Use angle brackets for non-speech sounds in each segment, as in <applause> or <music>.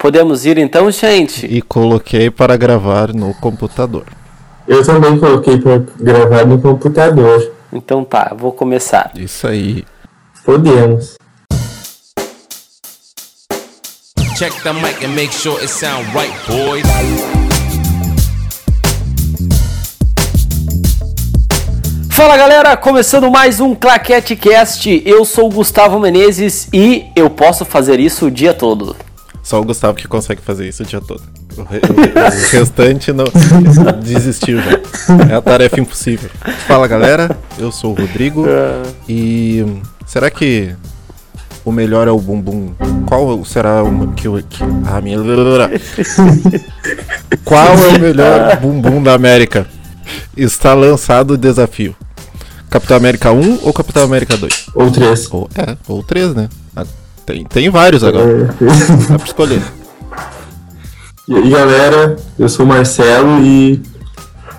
Podemos ir então, gente? E coloquei para gravar no computador. Eu também coloquei para gravar no computador. Então tá, vou começar. Isso aí. Podemos. Check the mic and make sure it sound right, boys. Fala galera, começando mais um Claquete Cast. Eu sou o Gustavo Menezes e eu posso fazer isso o dia todo. Só o Gustavo que consegue fazer isso o dia todo. O, re- o- o <laughs> restante não desistiu já. É a tarefa impossível. Fala galera, eu sou o Rodrigo e será que o melhor é o bumbum? Qual será o que, o- que a minha Qual é o melhor bumbum da América? Está lançado o desafio. Capitão América 1 ou Capitão América 2? Ou três. Ou, é, ou 3, né? Tem, tem vários agora. Dá pra escolher. E aí, galera, eu sou o Marcelo e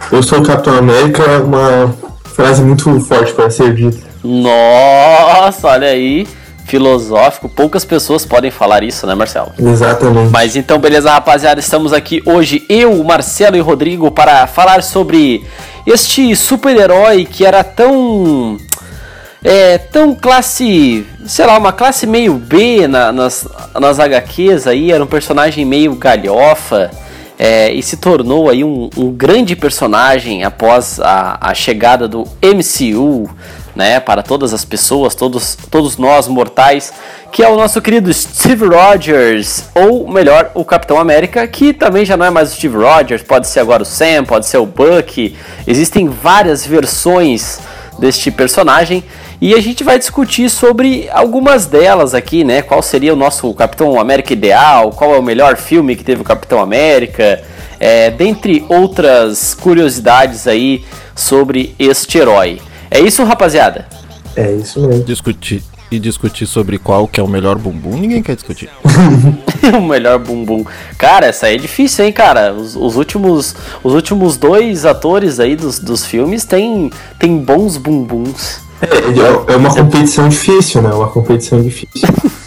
eu sou o Capitão América, uma frase muito forte para ser dita. Nossa, olha aí, filosófico. Poucas pessoas podem falar isso, né, Marcelo? Exatamente. Mas então, beleza, rapaziada, estamos aqui hoje, eu, Marcelo e Rodrigo, para falar sobre este super-herói que era tão. É, tão classe. sei lá, uma classe meio B na- nas, nas HQs aí, era um personagem meio galhofa. é, e se tornou aí um, um grande personagem após a, a chegada do MCU, né, para todas as pessoas, todos, todos nós mortais, que é o nosso querido Steve Rogers, ou melhor, o Capitão América, que também já não é mais o Steve Rogers, pode ser agora o Sam, pode ser o Bucky, existem várias versões deste personagem e a gente vai discutir sobre algumas delas aqui, né? Qual seria o nosso Capitão América ideal? Qual é o melhor filme que teve o Capitão América? É, dentre outras curiosidades aí sobre este herói. É isso, rapaziada? É isso mesmo. Discutir e discutir sobre qual que é o melhor bumbum, ninguém quer discutir. <laughs> o melhor bumbum. Cara, essa aí é difícil, hein, cara? Os, os últimos, os últimos dois atores aí dos, dos filmes têm tem bons bumbuns. É, é uma competição difícil, né? Uma competição difícil. <laughs>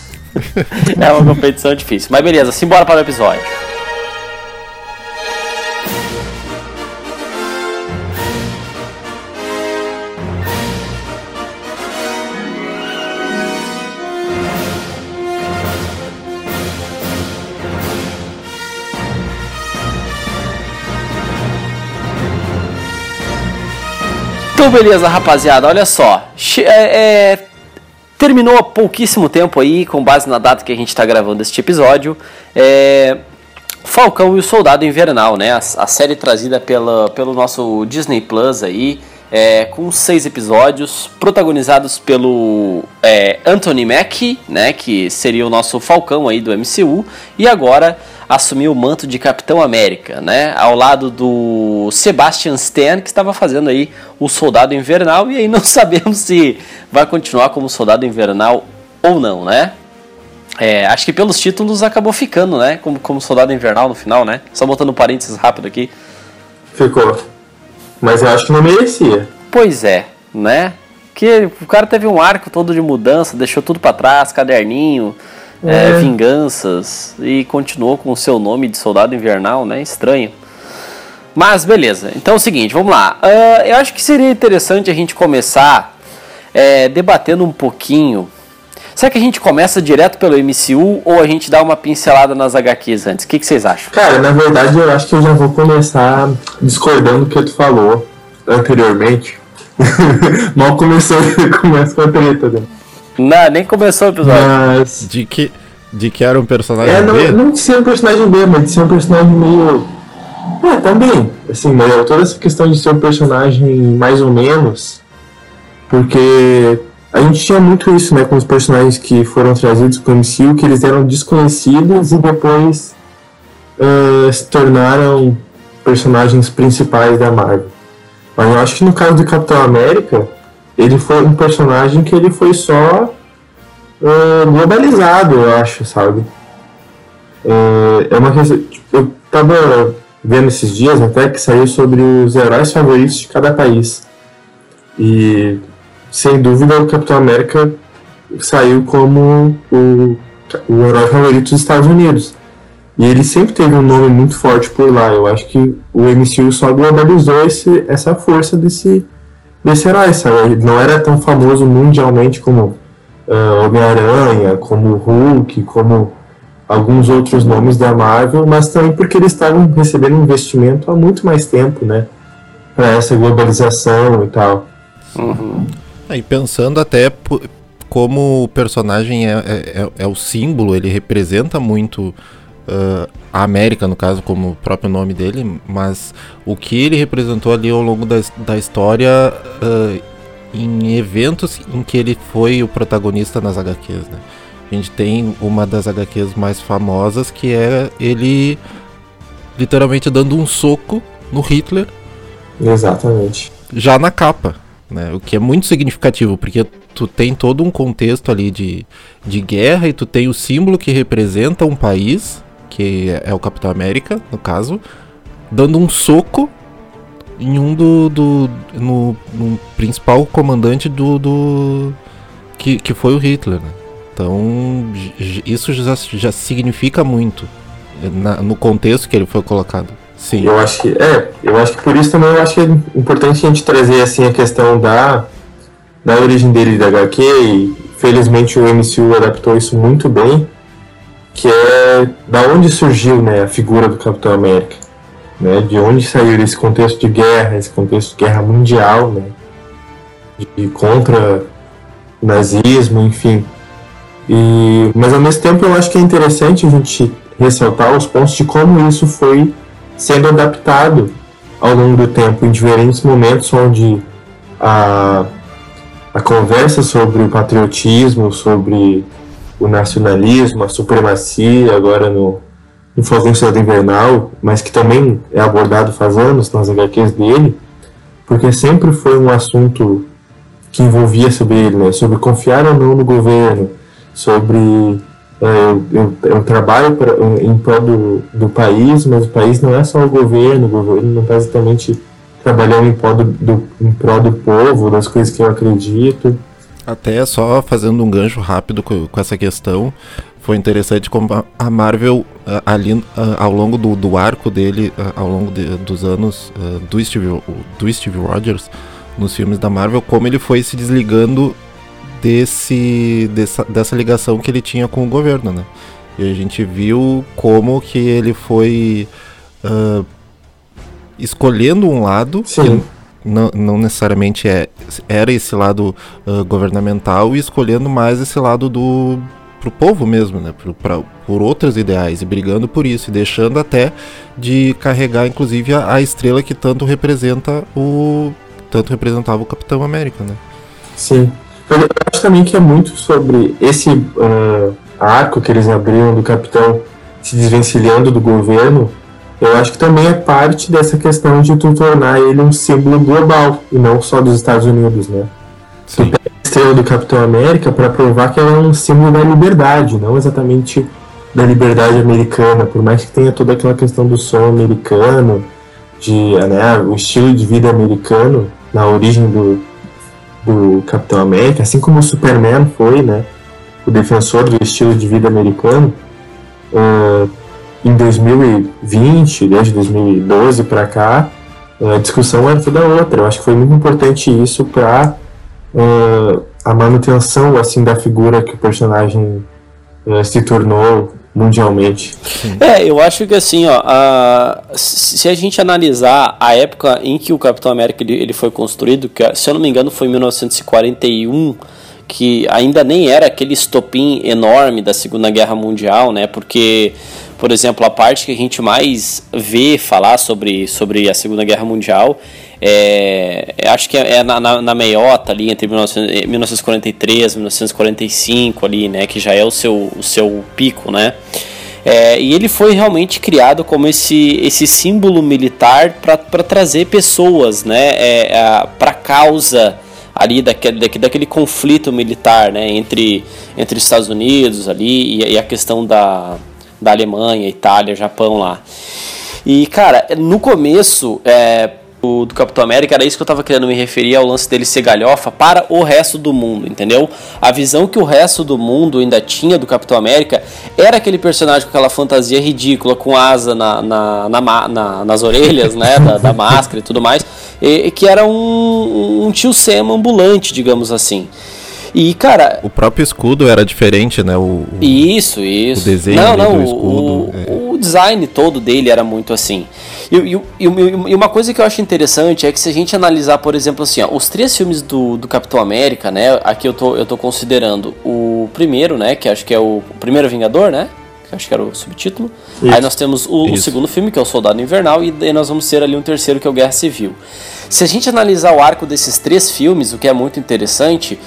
É uma competição difícil. Mas beleza, simbora para o episódio. Então, beleza, rapaziada, olha só. É, é, terminou há pouquíssimo tempo aí, com base na data que a gente está gravando este episódio. É, Falcão e o Soldado Invernal, né? A, a série trazida pela, pelo nosso Disney Plus aí, é, com seis episódios, protagonizados pelo é, Anthony Mackie, né? Que seria o nosso Falcão aí do MCU, e agora assumiu o manto de Capitão América, né? Ao lado do Sebastian Stan, que estava fazendo aí o Soldado Invernal, e aí não <laughs> sabemos se vai continuar como Soldado Invernal ou não, né? É, acho que pelos títulos acabou ficando, né? Como, como Soldado Invernal no final, né? Só botando um parênteses rápido aqui. Ficou. Mas eu acho que não merecia. Pois é, né? Que o cara teve um arco todo de mudança, deixou tudo pra trás, caderninho, é, É. vinganças, e continuou com o seu nome de Soldado Invernal, né? Estranho. Mas beleza, então é o seguinte, vamos lá. Ah, eu acho que seria interessante a gente começar é, debatendo um pouquinho. Será que a gente começa direto pelo MCU ou a gente dá uma pincelada nas HQs antes? O que, que vocês acham? Cara, na verdade eu acho que eu já vou começar discordando do que tu falou anteriormente. <laughs> Mal começou, <laughs> começa com a treta, né? Não, nem começou o episódio. Mas. De que, de que era um personagem É, não, B? não de ser um personagem B, mas de ser um personagem meio. É, também. Assim, mas toda essa questão de ser um personagem mais ou menos. Porque a gente tinha muito isso, né, com os personagens que foram trazidos com o MCU, que eles eram desconhecidos e depois ah, se tornaram personagens principais da Marvel. Mas eu acho que no caso do Capitão América, ele foi um personagem que ele foi só ah, globalizado, eu acho, sabe? É, é uma questão. Eu tava vendo esses dias até que saiu sobre os heróis favoritos de cada país. E sem dúvida o Capitão América saiu como o, o herói favorito dos Estados Unidos. E ele sempre teve um nome muito forte por lá. Eu acho que o MCU só globalizou esse, essa força desse, herói, sabe? Ele não era tão famoso mundialmente como uh, Homem-Aranha, como Hulk, como alguns outros nomes da Marvel, mas também porque eles estavam recebendo investimento há muito mais tempo, né? Para essa globalização e tal. Uhum. E pensando até como o personagem é, é, é, é, o símbolo, ele representa muito uh, a América, no caso, como o próprio nome dele, mas o que ele representou ali ao longo da, da história uh, em eventos em que ele foi o protagonista nas HQs, né? A gente tem uma das HQs mais famosas que é ele literalmente dando um soco no Hitler. Exatamente. Já na capa, né? O que é muito significativo, porque tu tem todo um contexto ali de, de guerra e tu tem o símbolo que representa um país, que é o Capitão América, no caso, dando um soco em um do. do no, no principal comandante do. do que, que foi o Hitler, né? Então, isso já, já significa muito na, no contexto que ele foi colocado. Sim. Eu acho que é, eu acho que por isso também eu acho que é importante a gente trazer assim a questão da da origem dele da HQ e felizmente o MCU adaptou isso muito bem, que é da onde surgiu, né, a figura do Capitão América, né? De onde saiu esse contexto de guerra, esse contexto de guerra mundial, né? De contra o nazismo, enfim. E, mas ao mesmo tempo eu acho que é interessante a gente ressaltar os pontos de como isso foi sendo adaptado ao longo do tempo, em diferentes momentos onde a, a conversa sobre o patriotismo, sobre o nacionalismo, a supremacia, agora no, no Cidade Invernal, mas que também é abordado faz anos nas HQs dele, porque sempre foi um assunto que envolvia sobre ele, né? sobre confiar ou não no governo, sobre é, eu, eu, eu, trabalho pra, em prol do, do país, mas o país não é só o governo, o governo não está exatamente trabalhando em prol do, do, em prol do povo, das coisas que eu acredito. Até só fazendo um gancho rápido com, com essa questão, foi interessante como a Marvel, ali ao longo do, do arco dele, ao longo de, dos anos do Steve, do Steve Rogers, nos filmes da Marvel, como ele foi se desligando desse, dessa, dessa ligação que ele tinha com o governo, né? E a gente viu como que ele foi uh, escolhendo um lado Sim. Não, não necessariamente é, era esse lado uh, governamental e escolhendo mais esse lado do pro povo mesmo, né? Pro, pra, por outros ideais e brigando por isso e deixando até de carregar inclusive a, a estrela que tanto representa o tanto representava o Capitão América, né? Sim. Eu acho também que é muito sobre esse uh, arco que eles abriram do capitão se desvencilhando do governo. Eu acho que também é parte dessa questão de tu tornar ele um símbolo global e não só dos Estados Unidos, né? Sim. Tu pega a estrela do Capitão América para provar que ela é um símbolo da liberdade, não exatamente da liberdade americana, por mais que tenha toda aquela questão do som americano, de né, o estilo de vida americano na origem do, do Capitão América, assim como o Superman foi, né, o defensor do estilo de vida americano, uh, em 2020, desde 2012 para cá, a discussão era toda outra. Eu acho que foi muito importante isso para uh, a manutenção assim da figura que o personagem uh, se tornou mundialmente. É, eu acho que assim, ó, a, se a gente analisar a época em que o Capitão América ele, ele foi construído, que se eu não me engano foi em 1941, que ainda nem era aquele estopim enorme da Segunda Guerra Mundial, né? Porque, por exemplo, a parte que a gente mais vê falar sobre, sobre a Segunda Guerra Mundial é, acho que é, é na, na, na, meiota ali entre 1943 e 1945 ali, né, que já é o seu, o seu pico, né? É, e ele foi realmente criado como esse, esse símbolo militar para trazer pessoas, né, é, para a causa ali daquele, daquele conflito militar, né, entre, entre Estados Unidos ali e, e a questão da, da Alemanha, Itália, Japão lá. E cara, no começo, é, do, do Capitão América, era isso que eu estava querendo me referir ao lance dele ser galhofa para o resto do mundo, entendeu? A visão que o resto do mundo ainda tinha do Capitão América era aquele personagem com aquela fantasia ridícula, com asa na, na, na, na nas orelhas, né, da, da, <laughs> máscara e tudo mais, e, que era um, um tio Sam ambulante, digamos assim. E, cara. O próprio escudo era diferente, né? O, isso, isso. O desenho não, não, do escudo. O, é. o, design todo dele era muito assim. E, e, e, uma coisa que eu acho interessante é que se a gente analisar, por exemplo, assim, ó, os três filmes do, do Capitão América, né? Aqui eu tô, eu tô considerando o primeiro, né? Que acho que é o, o primeiro Vingador, né? Que acho que era o subtítulo. Isso. Aí nós temos o, o, segundo filme, que é o Soldado Invernal, e daí nós vamos ter ali um terceiro, que é o Guerra Civil. Se a gente analisar o arco desses três filmes, o que é muito interessante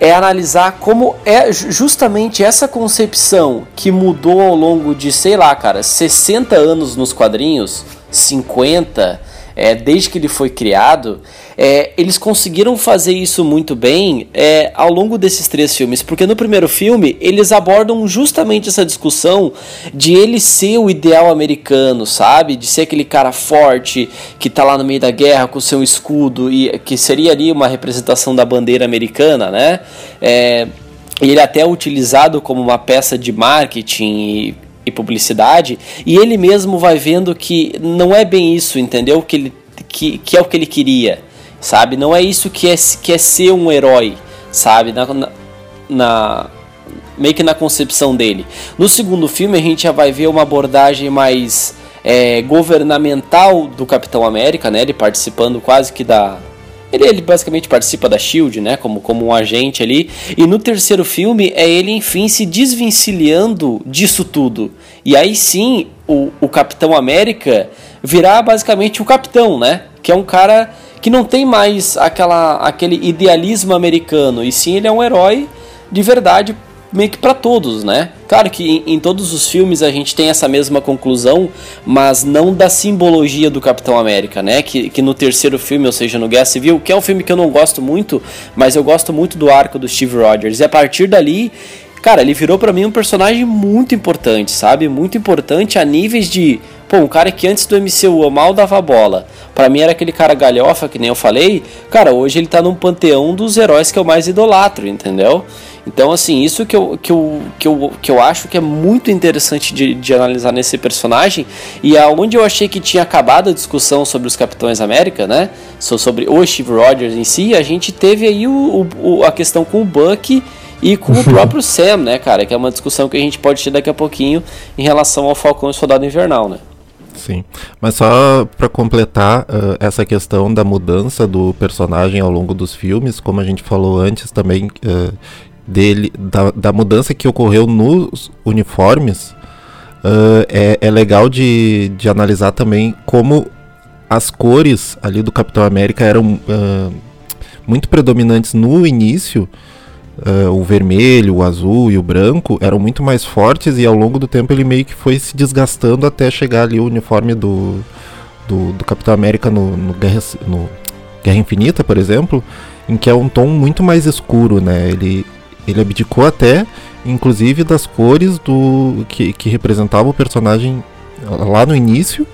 é analisar como é justamente essa concepção que mudou ao longo de, sei lá, cara, 60 anos nos quadrinhos, 50, é, desde que ele foi criado, é, eles conseguiram fazer isso muito bem é, ao longo desses três filmes, porque no primeiro filme eles abordam justamente essa discussão de ele ser o ideal americano, sabe? De ser aquele cara forte que tá lá no meio da guerra com seu escudo e que seria ali uma representação da bandeira americana, né? É, ele é até é utilizado como uma peça de marketing e, publicidade, e ele mesmo vai vendo que não é bem isso, entendeu? Que, ele, que, que é o que ele queria sabe? Não é isso que é, que é ser um herói, sabe? Na, na, na, meio que na concepção dele. No segundo filme a gente já vai ver uma abordagem mais é, governamental do Capitão América, né? Ele participando quase que da ele, ele, basicamente participa da Shield, né? Como, como um agente ali. E no terceiro filme é ele, enfim, se desvencilhando disso tudo. E aí sim o, o Capitão América virá basicamente o capitão, né? Que é um cara que não tem mais aquela, aquele idealismo americano, e sim ele é um herói de verdade meio que para todos, né? Claro que em, em, todos os filmes a gente tem essa mesma conclusão, mas não da simbologia do Capitão América, né? Que, que no terceiro filme, ou seja, no Guerra Civil, que é um filme que eu não gosto muito, mas eu gosto muito do arco do Steve Rogers. E a partir dali, cara, ele virou para mim um personagem muito importante, sabe? Muito importante a níveis de Pô, um cara que antes do MCU mal dava bola. Para mim era aquele cara galhofa, que nem eu falei. Cara, hoje ele tá num panteão dos heróis que eu mais idolatro, entendeu? Então, assim, isso que eu, que eu, que eu, que eu acho que é muito interessante de, de analisar nesse personagem. E aonde eu achei que tinha acabado a discussão sobre os Capitães América, né? Sobre o Steve Rogers em si, a gente teve aí o, o a questão com o Buck e com o <laughs> próprio Sam, né, cara? Que é uma discussão que a gente pode ter daqui a pouquinho em relação ao Falcão e Soldado Invernal, né? Sim, mas só para completar uh, essa questão da mudança do personagem ao longo dos filmes, como a gente falou antes também uh, dele, da, da, mudança que ocorreu nos uniformes, uh, é, é, legal de, de analisar também como as cores ali do Capitão América eram muito predominantes no início uh, o vermelho, o azul e o branco eram muito mais fortes e ao longo do tempo ele meio que foi se desgastando até chegar ali o uniforme do, do, do Capitão América no, no, Guerra, no Guerra Infinita, por exemplo, em que é um tom muito mais escuro, né? Ele, ele abdicou até, inclusive, das cores do que, que representava o personagem lá no início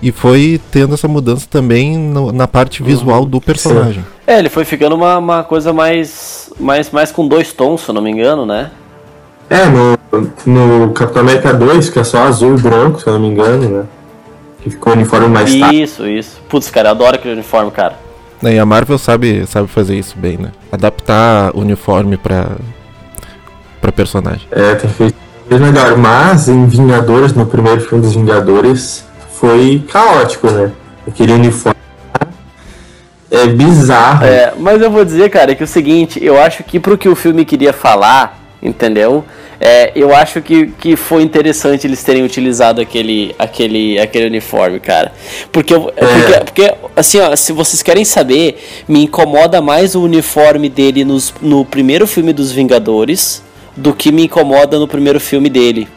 e foi tendo essa mudança também no, na parte visual do personagem. É, ele foi ficando uma, uma coisa mais, mais, mais com dois tons, se eu não me engano, né? É, no, no Capitão América 2, que é só azul e branco, se eu não me engano, né? Que ficou o uniforme mais Isso, isso. Putz, cara, eu adoro aquele uniforme, cara. E a Marvel sabe, sabe fazer isso bem, né? Adaptar o uniforme pra, pra personagem. É, tem feito melhor. Mas em Vingadores, no primeiro filme dos Vingadores, foi caótico, né? Aquele uniforme é bizarro. É, mas eu vou dizer, cara, que é o seguinte, eu acho que pro que o filme queria falar, entendeu? É, eu acho que, que foi interessante eles terem utilizado aquele, aquele, aquele uniforme, cara. Porque, é. porque, porque, assim, ó, se vocês querem saber, me incomoda mais o uniforme dele nos, no primeiro filme dos Vingadores do que me incomoda no primeiro filme dele.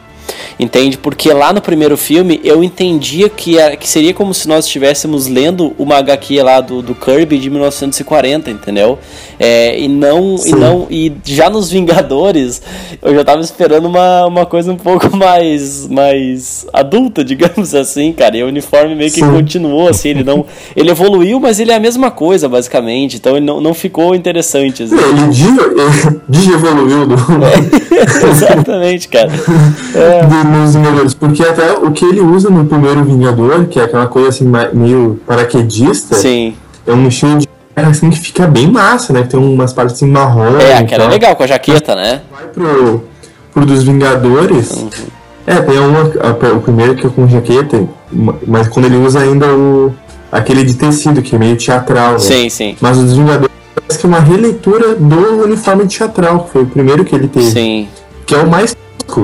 Entende? Porque lá no primeiro filme eu entendia que, era, que seria como se nós estivéssemos lendo uma HQ lá do, do Kirby de 1940, entendeu? É, e não. E não. E já nos Vingadores, eu já tava esperando uma, uma coisa um pouco <laughs> mais, mais adulta, digamos assim, cara. E o uniforme meio que Sim. continuou, assim, ele não. Ele evoluiu, mas ele é a mesma coisa, basicamente. Então ele não, não ficou interessante. Assim. Ele digievoluiu do. <laughs> É, exatamente, cara. <laughs> É. Nos Vingadores. Porque até o que ele usa no primeiro Vingador, que é aquela coisa assim, meio paraquedista. Sim. É um estilo de assim que fica bem massa, né? Tem umas partes assim marrom. É, aquela é legal com a jaqueta, né? Vai pro, pro dos Vingadores. Uhum. É, tem uma, a, o primeiro que é com jaqueta, mas quando ele usa ainda o aquele de tecido, que é meio teatral, né? Sim, sim. Mas os Vingadores parece que é uma releitura do uniforme teatral, que foi o primeiro que ele teve. Sim. Que é o mais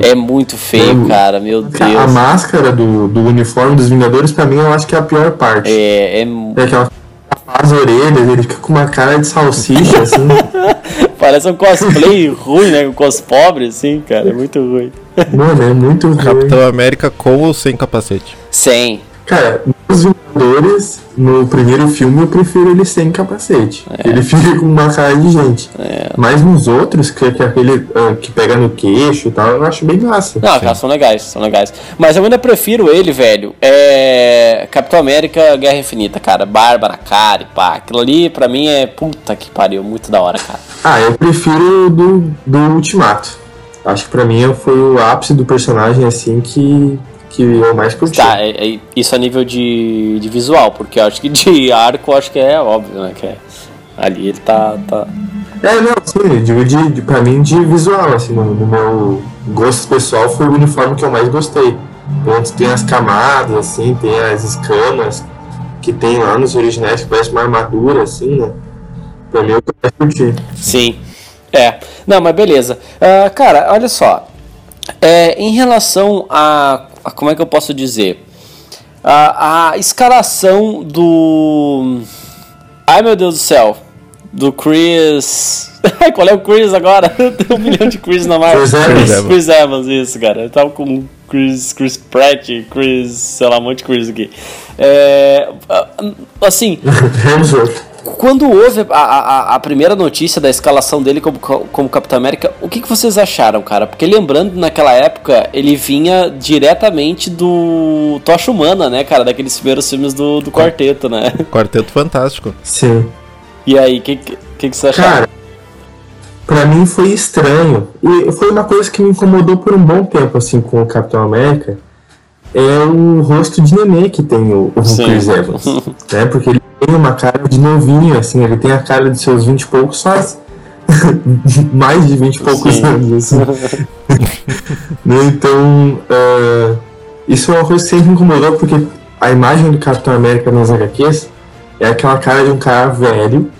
é muito feio, é, cara, meu Deus. A máscara do, do uniforme dos Vingadores, pra mim, eu acho que é a pior parte. É, é... é aquela as orelhas, ele fica com uma cara de salsicha, <laughs> assim. Parece um cosplay ruim, né? Um cos pobre, assim, cara. É muito ruim. Mano, é muito ruim. Capitão América com ou sem capacete? Sem. Cara, nos Vingadores, no primeiro filme, eu prefiro ele sem capacete. É. Ele fica com uma cara de gente. É. Mas nos outros, que, que é aquele uh, que pega no queixo e tal, eu acho bem massa. Não, cara, são legais, são legais. Mas eu ainda prefiro ele, velho. É. Capitão América Guerra Infinita, cara. Barba na cara e pá. Aquilo ali, pra mim, é. Puta que pariu, muito da hora, cara. Ah, eu prefiro do, do Ultimato. Acho que pra mim foi o ápice do personagem, assim, que que eu mais curti. Tá, é, é, isso a nível de, de visual, porque eu acho que de <laughs> arco acho que é óbvio, né? Que é, ali ele tá, tá. É, não, sim, digo de, de, pra mim de visual, assim, no, no meu gosto pessoal foi o uniforme que eu mais gostei. Onde tem as camadas, assim, tem as escamas que tem lá nos originais que parece uma armadura, assim, né? Pra mim eu mais curti. Sim. É. Não, mas beleza. Uh, cara, olha só. É, em relação a como é que eu posso dizer? A, a escalação do. Ai meu Deus do céu! Do Chris. <laughs> Qual é o Chris agora? <laughs> Tem um milhão de Chris na marca. Chris Evans. Chris Evans, isso, cara. Eu tava com Chris, Chris Pratt, Chris, sei lá, um monte de Chris aqui. É, assim. <laughs> quando houve a, a, a, primeira notícia da escalação dele como, como Capitão América, o que, que vocês acharam, cara? Porque lembrando, naquela época, ele vinha diretamente do Tocha Humana, né, cara? Daqueles primeiros filmes do, do Quarteto, né? Quarteto Fantástico. Sim. E aí, o que, que, que, vocês acharam? Cara, pra mim foi estranho. E foi uma coisa que me incomodou por um bom tempo, assim, com o Capitão América. É o rosto de nenê que tem o, o Chris <laughs> Evans. né? Porque ele tem uma cara de novinho, assim, ele tem a cara de seus 20 e poucos, faz <laughs> mais de 20 e poucos Sim. anos, assim. <laughs> né? Então, uh, isso é uma coisa que sempre me incomodou, porque a imagem do Capitão América nas HQs é aquela cara de um cara velho.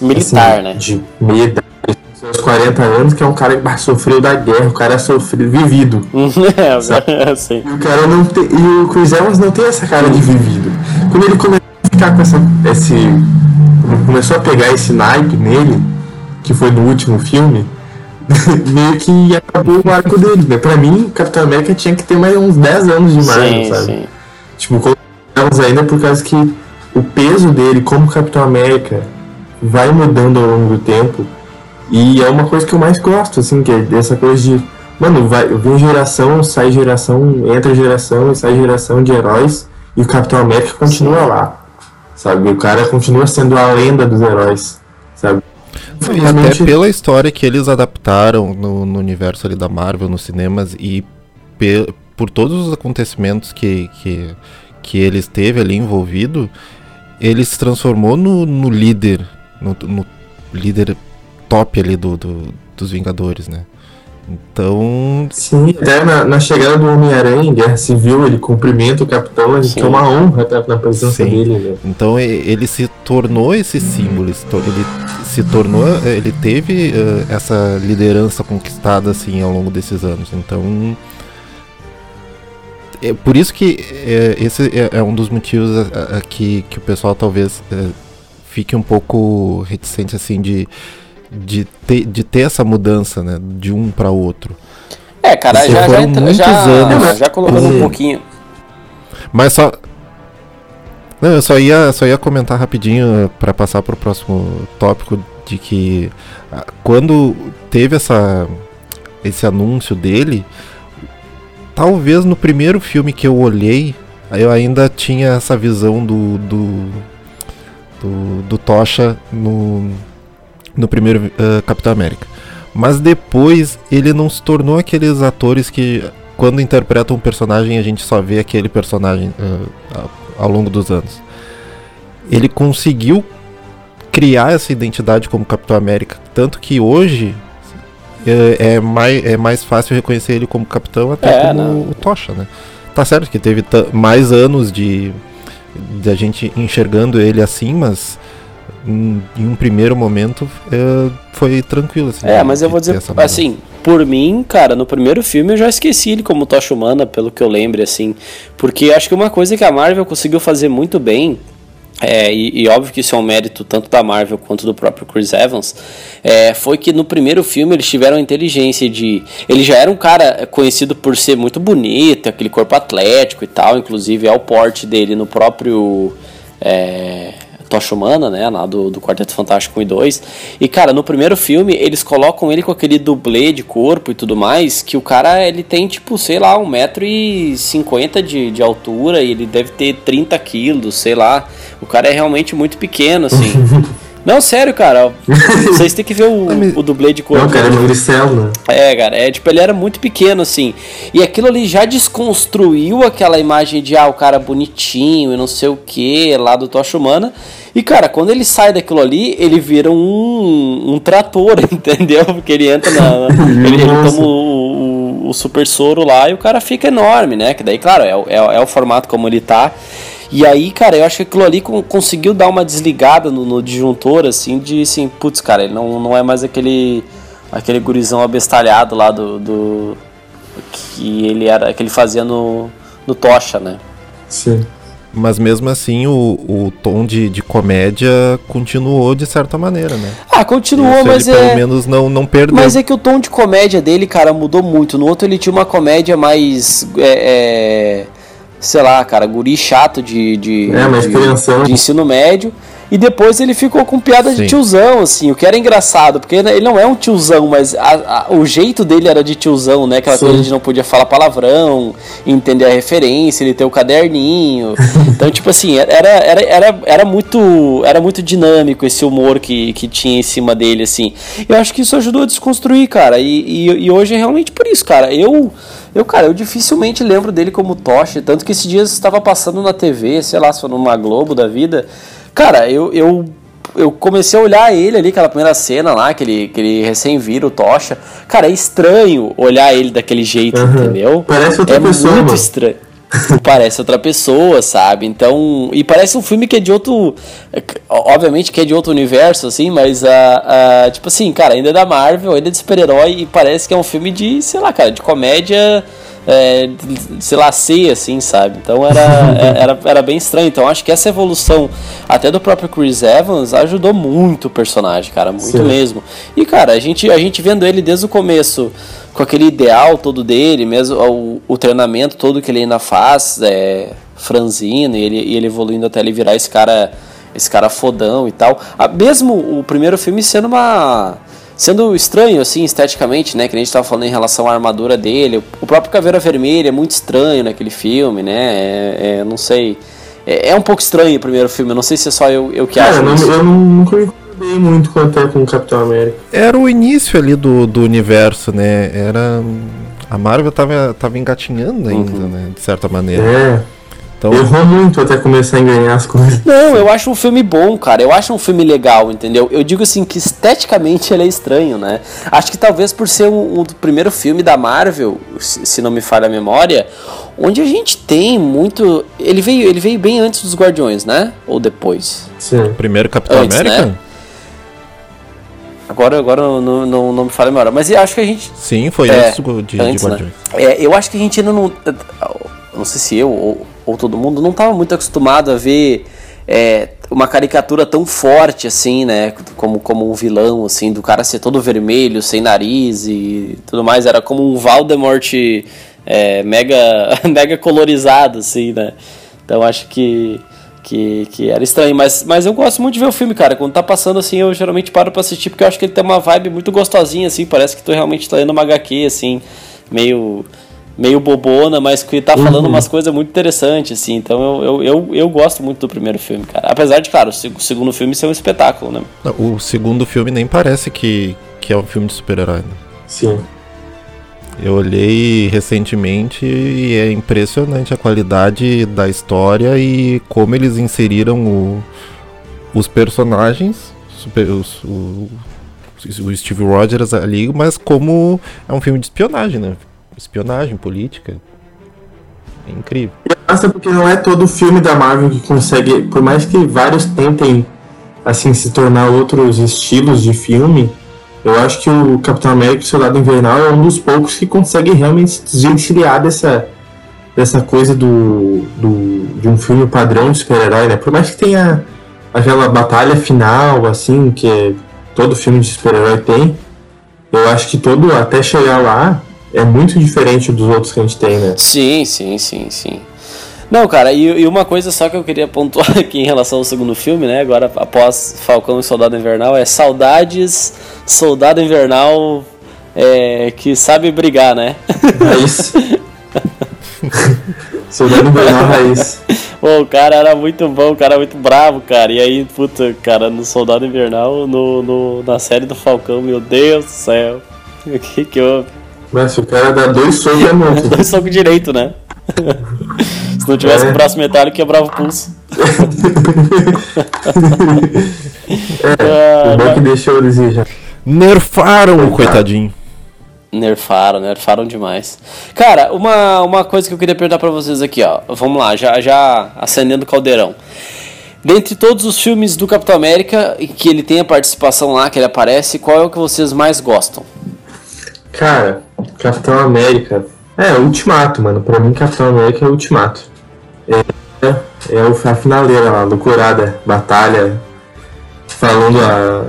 Militar, assim, né? De meia seus 40 anos, que é um cara que sofreu da guerra, o cara sofreu, vivido. <laughs> é, assim. E o cara não tem. E o Chris Evans não tem essa cara de vivido. Quando ele começou ficar com essa, esse. começou a pegar esse naipe nele, que foi no último filme, <laughs> meio que acabou o arco dele, né? Pra mim, Capitão América tinha que ter mais uns 10 anos de Marvel, sabe? Sim. Tipo, colocamos ainda por causa que o peso dele como Capitão América vai mudando ao longo do tempo. E é uma coisa que eu mais gosto, assim, que é dessa coisa de. Mano, vai, vem geração, sai geração, entra geração e sai geração de heróis. E o Capitão América continua Sim. lá sabe? O cara continua sendo a lenda dos heróis, sabe? E Realmente... até pela história que eles adaptaram no, no universo ali da Marvel, nos cinemas, e pe por todos os acontecimentos que, que, que ele esteve ali envolvido, ele se transformou no, no líder, no, no, líder top ali do, do, dos Vingadores, né? Então. Sim, até na, na chegada do Homem-Aranha em Guerra Civil, ele cumprimenta o capitão, a gente é uma honra estar na presença Sim. dele. Né? Então ele se tornou esse símbolo, ele se tornou, ele teve uh, essa liderança conquistada assim ao longo desses anos. Então. É por isso que é, esse é, é, um dos motivos aqui que o pessoal talvez é, fique um pouco reticente assim de de ter, de ter essa mudança, né, de um para outro. É, cara, já, já, entra- já, anos. já colocando um Sim. pouquinho. Mas só. Não, eu só ia, só ia comentar rapidinho para passar pro próximo tópico de que ah, quando teve essa esse anúncio dele, talvez no primeiro filme que eu olhei, eu ainda tinha essa visão do do, do, do Tocha no no primeiro ah, Capitão América. Mas depois ele não se tornou aqueles atores que quando interpretam um personagem a gente só vê aquele personagem ah, ao- longo dos anos. Ele conseguiu criar essa identidade como Capitão América, tanto que hoje é, é mais, é mais fácil reconhecer ele como capitão até É, como não. o Tocha, né? Tá certo que teve mais anos de, de a gente enxergando ele assim, mas em, em um primeiro momento é, foi tranquilo. Assim, É, mas eu vou dizer, assim, por mim, cara, no primeiro filme eu já esqueci ele como Tocha Humana, pelo que eu lembro, assim. Porque acho que uma coisa que a Marvel conseguiu fazer muito bem, é, e, e óbvio que isso é um mérito tanto da Marvel quanto do próprio Chris Evans, é, foi que no primeiro filme eles tiveram a inteligência de. Ele já era um cara conhecido por ser muito bonito, aquele corpo atlético e tal, inclusive é o porte dele no próprio. É, Tocha Humana, né, lá do, do Quarteto Fantástico 1 e 2. E, cara, no primeiro filme, eles colocam ele com aquele dublê de corpo e tudo mais, que o cara, ele tem, tipo, sei lá, 1,50m de, de altura e ele deve ter 30 quilos, sei lá. O cara é realmente muito pequeno, assim. <laughs> Não, sério, cara. <laughs> Vocês têm que ver o, o dublê de corpo. Não, cara, é magricelo, né? É, cara, é tipo, ele era muito pequeno, assim. E aquilo ali já desconstruiu aquela imagem de, ah, o cara bonitinho e não sei o que, lá do Tocha Humana. E, cara, quando ele sai daquilo ali, ele vira um, um trator, <laughs> entendeu? Porque ele entra na. <laughs> ele, ele toma o, o, o super soro lá e o cara fica enorme, né? Que daí, claro, é, é, é o formato como ele tá. E aí, cara, eu acho que aquilo ali con- conseguiu dar uma desligada no, no disjuntor, assim, de assim, putz, cara, ele não, não é mais aquele aquele gurizão abestalhado lá do, do que ele era que ele fazia no, no Tocha, né? Sim. Mas mesmo assim, o, o tom de, de comédia continuou de certa maneira, né? Ah, continuou, Isso mas ele é pelo menos não, não perdeu. Mas é que o tom de comédia dele, cara, mudou muito. No outro ele tinha uma comédia mais. É, é, sei lá, cara, guri chato de, de, É, de, crianção. de ensino médio. E depois ele ficou com piada de Sim. tiozão, assim, o que era engraçado, porque ele não é um tiozão, mas a- a- o jeito dele era de tiozão, né? Aquela Sim. coisa de não podia falar palavrão, entender a referência, ele ter o caderninho. <laughs> Então, tipo assim, era, era, era, era, muito, era muito dinâmico esse humor que, que tinha em cima dele, assim. Eu acho que isso ajudou a desconstruir, cara. E, e, e hoje é realmente por isso, cara. Eu, eu, cara, eu dificilmente lembro dele como Tocha, tanto que esses dias estava passando na TV, sei lá, se foi numa Globo da vida. Cara, eu, eu, eu comecei a olhar ele ali, aquela primeira cena lá, que ele, que ele recém vira o Tocha. Cara, é estranho olhar ele daquele jeito, Aham. entendeu? Parece outra é pessoa, muito mano. estranho. parece outra pessoa, sabe? Então. E parece um filme que é de outro. Obviamente que é de outro universo, assim, mas a, tipo assim, cara, ainda é da Marvel, ainda é de super-herói e parece que é um filme de, sei lá, cara, de comédia. É, lá, C, assim, sabe? Então era, <laughs> é- era, era bem estranho. Então acho que essa evolução, até do próprio Chris Evans, ajudou muito o personagem, cara, muito Sim. mesmo. E, cara, a gente, a gente vendo ele desde o começo, com aquele ideal todo dele, mesmo o, o treinamento todo que ele ainda faz, é, franzino, e ele, e ele evoluindo até ele virar esse cara, esse cara fodão e tal. Ah, mesmo o primeiro filme sendo uma. Sendo estranho, assim, esteticamente, né? Que a gente tava falando em relação à armadura dele. O próprio Caveira Vermelha é muito estranho naquele filme, né? É, é, não sei. É, é um pouco estranho o primeiro filme. Eu não sei se é só eu, eu que Cara, acho eu, não, isso. eu não- nunca me incomodei muito com até com o Capitão América. Era o início ali do, do universo, né? Era. A Marvel tava, tava engatinhando ainda, Uhum. né? De certa maneira. É. Então, Errou muito até começar a engrenhar as coisas. Não, eu acho um filme bom, cara. Eu acho um filme legal, entendeu? Eu digo assim que esteticamente ele é estranho, né? Acho que talvez por ser um, um do primeiro filme da Marvel, se, não me falha a memória, onde a gente tem muito. Ele veio, ele veio bem antes dos Guardiões, né? Ou depois? Sim. primeiro Capitão Antes, América? né? Agora, agora não, não, não me falha a memória. Mas eu acho que a gente. Sim, foi É, antes de, de antes, né? Guardiões. É, eu acho que a gente ainda não. Não sei se eu ou, ou todo mundo não estava muito acostumado a ver é, uma caricatura tão forte assim, né? Como, como um vilão, assim, do cara ser todo vermelho, sem nariz e tudo mais. Era como um Voldemort é, mega, <laughs> mega colorizado, assim, né? Então acho que, que, que era estranho. Mas, mas eu gosto muito de ver o filme, cara. Quando tá passando assim, eu geralmente paro pra assistir, porque eu acho que ele tem uma vibe muito gostosinha, assim. Parece que tu realmente tá lendo uma HQ, assim, meio meio bobona, mas que tá falando uhum. umas coisas muito interessantes, assim. Então eu, eu, eu, eu, gosto muito do primeiro filme, cara. Apesar de, claro, o segundo filme ser um espetáculo, né? O segundo filme nem parece que, que é um filme de super-herói, né? Sim. Eu olhei recentemente e é impressionante a qualidade da história e como eles inseriram o, os personagens, super, os, o, o Steve Rogers ali, mas como é um filme de espionagem, né? Espionagem, política. É incrível. Basta porque não é todo filme da Marvel que consegue, por mais que vários tentem assim se tornar outros estilos de filme, eu acho que o Capitão América e o Soldado Invernal é um dos poucos que consegue realmente se desvencilhar dessa dessa coisa do, do de um filme padrão de super-herói, né? Por mais que tenha aquela batalha final assim que todo filme de super-herói tem, eu acho que todo até chegar lá é muito diferente dos outros que a gente tem, né? Sim, sim, sim, sim. Não, cara, e, e, uma coisa só que eu queria pontuar <laughs> aqui em relação ao segundo filme, né? Agora, após Falcão e Soldado Invernal, é Saudades, Soldado Invernal é, que sabe brigar, né? <laughs> Raiz. <laughs> Soldado Invernal Raiz. Pô, o cara era muito bom, o cara era muito bravo, cara. E aí, puta, cara, no Soldado Invernal, no, no na série do Falcão, meu Deus do céu. O que que houve? Mas se o cara dá dois socos é muito. <laughs> dois socos direito, né? <laughs> se não tivesse é. com o braço metálico, quebrava o pulso. <laughs> é, o bom que deixou eles ir já. Nerfaram o coitadinho. Nerfaram, nerfaram demais. Cara, uma, uma coisa que eu queria perguntar pra vocês aqui, ó. Vamos lá, já, já acendendo o caldeirão. Dentre todos os filmes do Capitão América que ele tem a participação lá, que ele aparece, qual é o que vocês mais gostam? Cara, Capitão América. É, Ultimato, mano. Pra mim, Capitão América é Ultimato. É, é a finaleira lá, loucurada, batalha, falando a.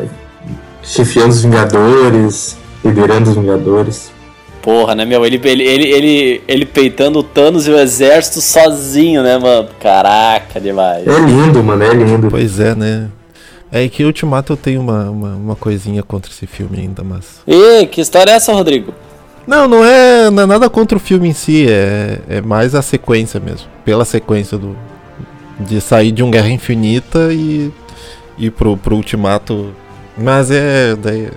chefiando os Vingadores, liderando os Vingadores. Porra, né, meu? Ele, ele, ele, ele, ele peitando o Thanos e o exército sozinho, né, mano? Caraca, demais. É lindo, mano, é lindo. Pois é, né? É que Ultimato eu tenho uma, uma, uma coisinha contra esse filme ainda, mas. E que história é essa, Rodrigo? Não, não é, não é nada contra o filme em si, é, é mais a sequência mesmo. Pela sequência do. De sair de um Guerra Infinita e ir pro, pro Ultimato. Mas é. Daí...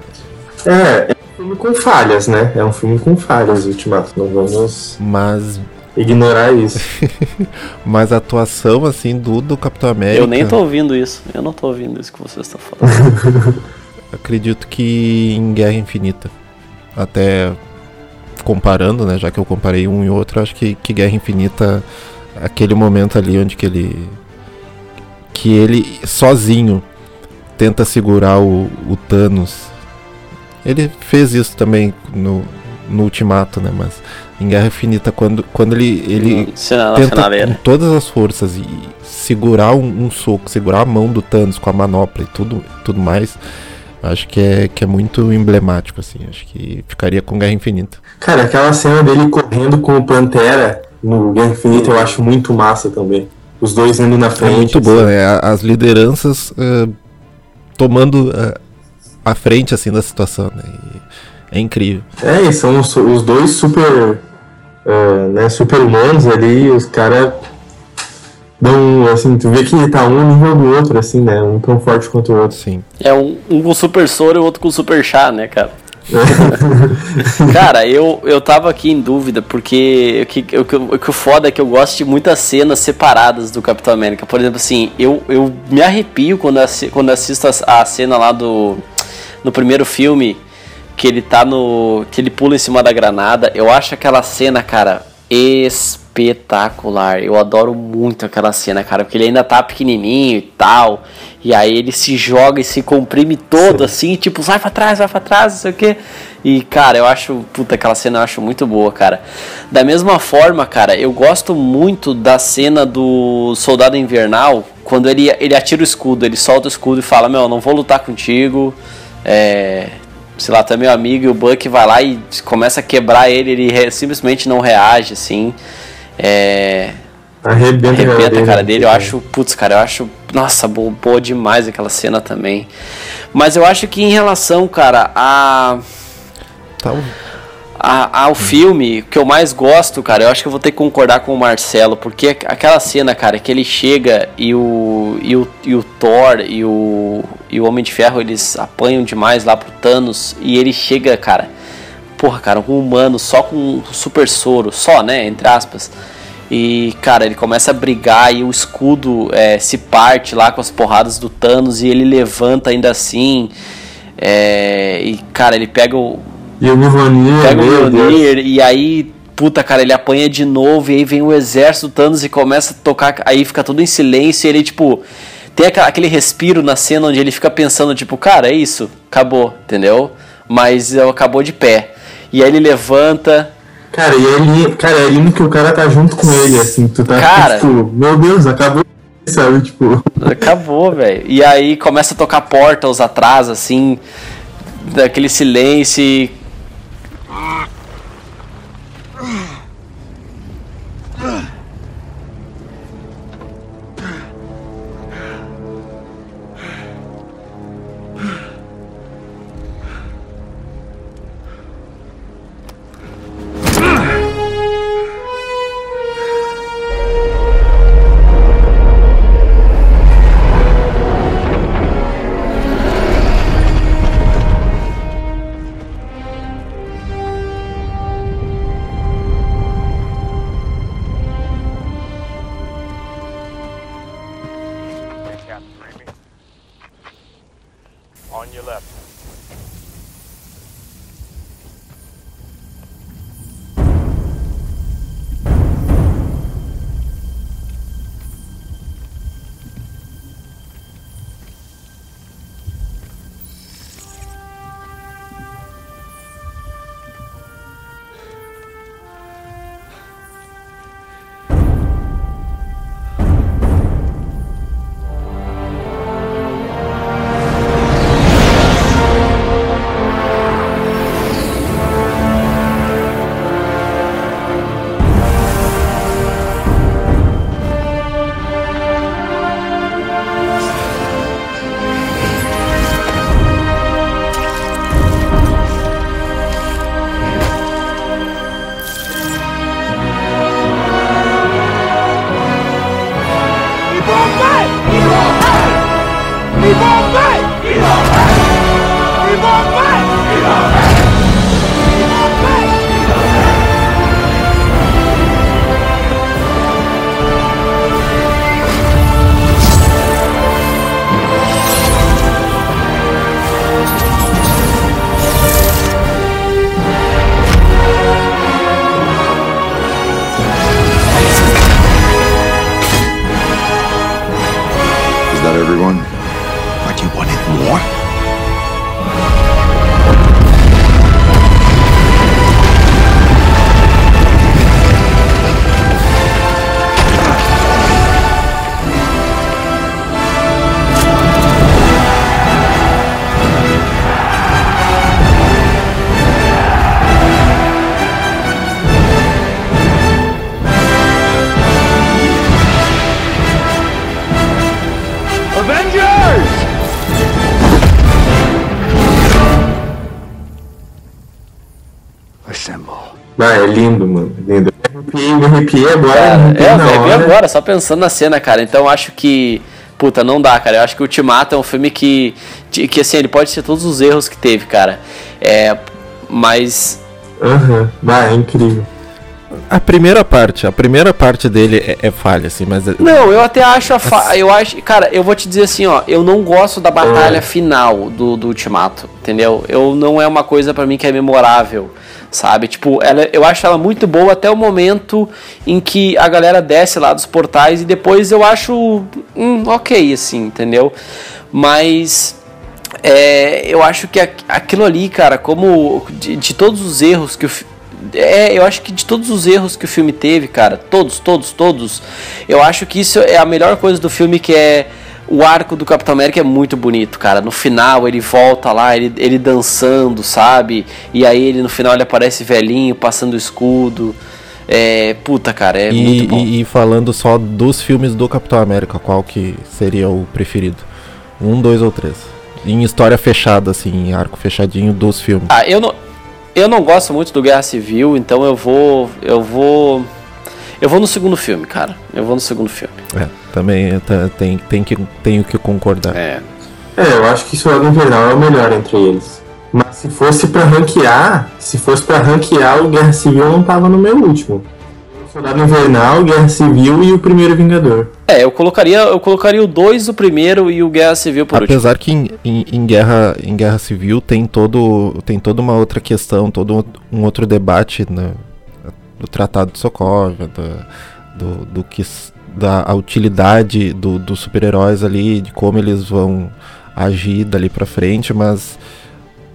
É, é um filme com falhas, né? É um filme com falhas, Ultimato. Não vamos. Mas ignorar isso. <laughs> Mas a atuação, assim, do, do Capitão América. Eu nem tô ouvindo isso. Eu não tô ouvindo isso que você está falando. <laughs> Acredito que em Guerra Infinita. Até comparando, né? Já que eu comparei um e outro, acho que, que Guerra Infinita, aquele momento ali onde que ele. Que ele sozinho tenta segurar o, o Thanos. Ele fez isso também no, no Ultimato, né? Mas em Guerra Infinita, quando, quando ele, ele tenta com todas as forças e segurar um, um, soco, segurar a mão do Thanos com a manopla e tudo, tudo mais, acho que é, que é muito emblemático, assim. Acho que ficaria com Guerra Infinita. Cara, aquela cena dele correndo com o Pantera no Guerra Infinita eu acho muito massa também. Os dois indo na frente. É muito assim. boa, né? As lideranças uh, tomando uh, a frente, assim, da situação, né? E é incrível. É, e são os, os dois super, uh, né, super humanos ali, os caras dão, assim, tu vê que tá um nível do outro, assim, né, um tão forte quanto o outro. Sim. É um, um com super soro e o outro com super chá, né, cara? <laughs> cara, eu, eu tava aqui em dúvida, porque o que, o, o que o foda é que eu gosto de muitas cenas separadas do Capitão América. Por exemplo, assim, eu, eu me arrepio quando, quando assisto a, a cena lá do. No primeiro filme, que ele tá no. que ele pula em cima da granada. Eu acho aquela cena, cara, espetacular. Eu adoro muito aquela cena, cara, porque ele ainda tá pequenininho e tal. E aí ele se joga e se comprime todo, Sim. assim, tipo, vai pra trás, vai pra trás, não sei o quê. E, cara, eu acho, puta, aquela cena eu acho muito boa, cara. Da mesma forma, cara, eu gosto muito da cena do Soldado Invernal, quando ele, ele atira o escudo, ele solta o escudo e fala, meu, não vou lutar contigo, é, sei lá, é meu amigo, e o Buck vai lá e começa a quebrar ele, ele re, simplesmente não reage, assim. É, arrebenta, arrebenta a cara dele. Eu acho, putz, cara, eu acho, nossa, boa, boa demais aquela cena também. Mas eu acho que em relação, cara, a. Tá a, ao filme que eu mais gosto, cara, eu acho que eu vou ter que concordar com o Marcelo, porque aquela cena, cara, que ele chega e o, e o, e o Thor e o, e o Homem de Ferro eles apanham demais lá pro Thanos e ele chega, cara, porra, cara, um humano só com um super soro, só, né, entre aspas. E, cara, ele começa a brigar e o escudo é, se parte lá com as porradas do Thanos e ele levanta ainda assim. É, e, cara, ele pega o, e o Mjolnir, Pega o Mjolnir e aí, puta, cara, ele apanha de novo e aí vem o exército Thanos e começa a tocar, aí fica tudo em silêncio e ele, tipo, tem aquele respiro na cena onde ele fica pensando, tipo, cara, é isso, acabou, entendeu? Mas acabou de pé. E aí ele levanta. Cara, e ele, cara, é lindo que o cara tá junto com ele, assim, tu tá cara, tipo, meu Deus, acabou sabe, tipo. Acabou, <laughs> velho. E aí começa a tocar portas atrás, assim, daquele silêncio e lindo, mano. Lindo. Me arrepiei agora. Cara, é, eu arrepiei agora, só pensando na cena, cara. Então acho que. Puta, não dá, cara. Eu acho que o Ultimato é um filme que. Que assim, ele pode ter todos os erros que teve, cara. É. Mas. Aham, uhum. é incrível. A primeira parte, a primeira parte dele é, é falha, assim, mas. Não, eu até acho a fa... eu acho, cara, eu vou te dizer assim, ó, eu não gosto da batalha final do, do Ultimato, entendeu? Eu não é uma coisa para mim que é memorável, sabe? Tipo, ela, eu acho ela muito boa até o momento em que a galera desce lá dos portais e depois eu acho, hum, ok, assim, entendeu? Mas é, eu acho que aquilo ali, cara, como de, de todos os erros que o é, eu acho que de todos os erros que o filme teve, cara, todos, todos, todos, eu acho que isso é a melhor coisa do filme que é o arco do Capitão América é muito bonito, cara. No final ele volta lá, ele, ele dançando, sabe? E aí ele no final ele aparece velhinho, passando o escudo. É, puta, cara, é e, muito bom. E, e, falando só dos filmes do Capitão América, qual que seria o preferido? Um, dois ou três? Em história fechada, assim, em arco fechadinho dos filmes. Ah, eu não, eu não gosto muito do Guerra Civil, então eu vou. Eu vou. Eu vou no segundo filme, cara. Eu vou no segundo filme. É, também tem, tem que, tenho que concordar. É. É, eu acho que Soldado Invernal é o melhor entre eles. Mas se fosse para ranquear, se fosse para ranquear, o Guerra Civil não tava no meu último. Soldado Invernal, Guerra Civil e o Primeiro Vingador. É, eu colocaria, eu colocaria o 2 o primeiro e o Guerra Civil por Apesar último. que em, em, em, Guerra, em Guerra Civil tem, todo, tem toda uma outra questão, todo um outro debate no, do Tratado de Sokovia, do, do, do que, da utilidade do, dos super-heróis ali, de como eles vão agir dali pra frente, mas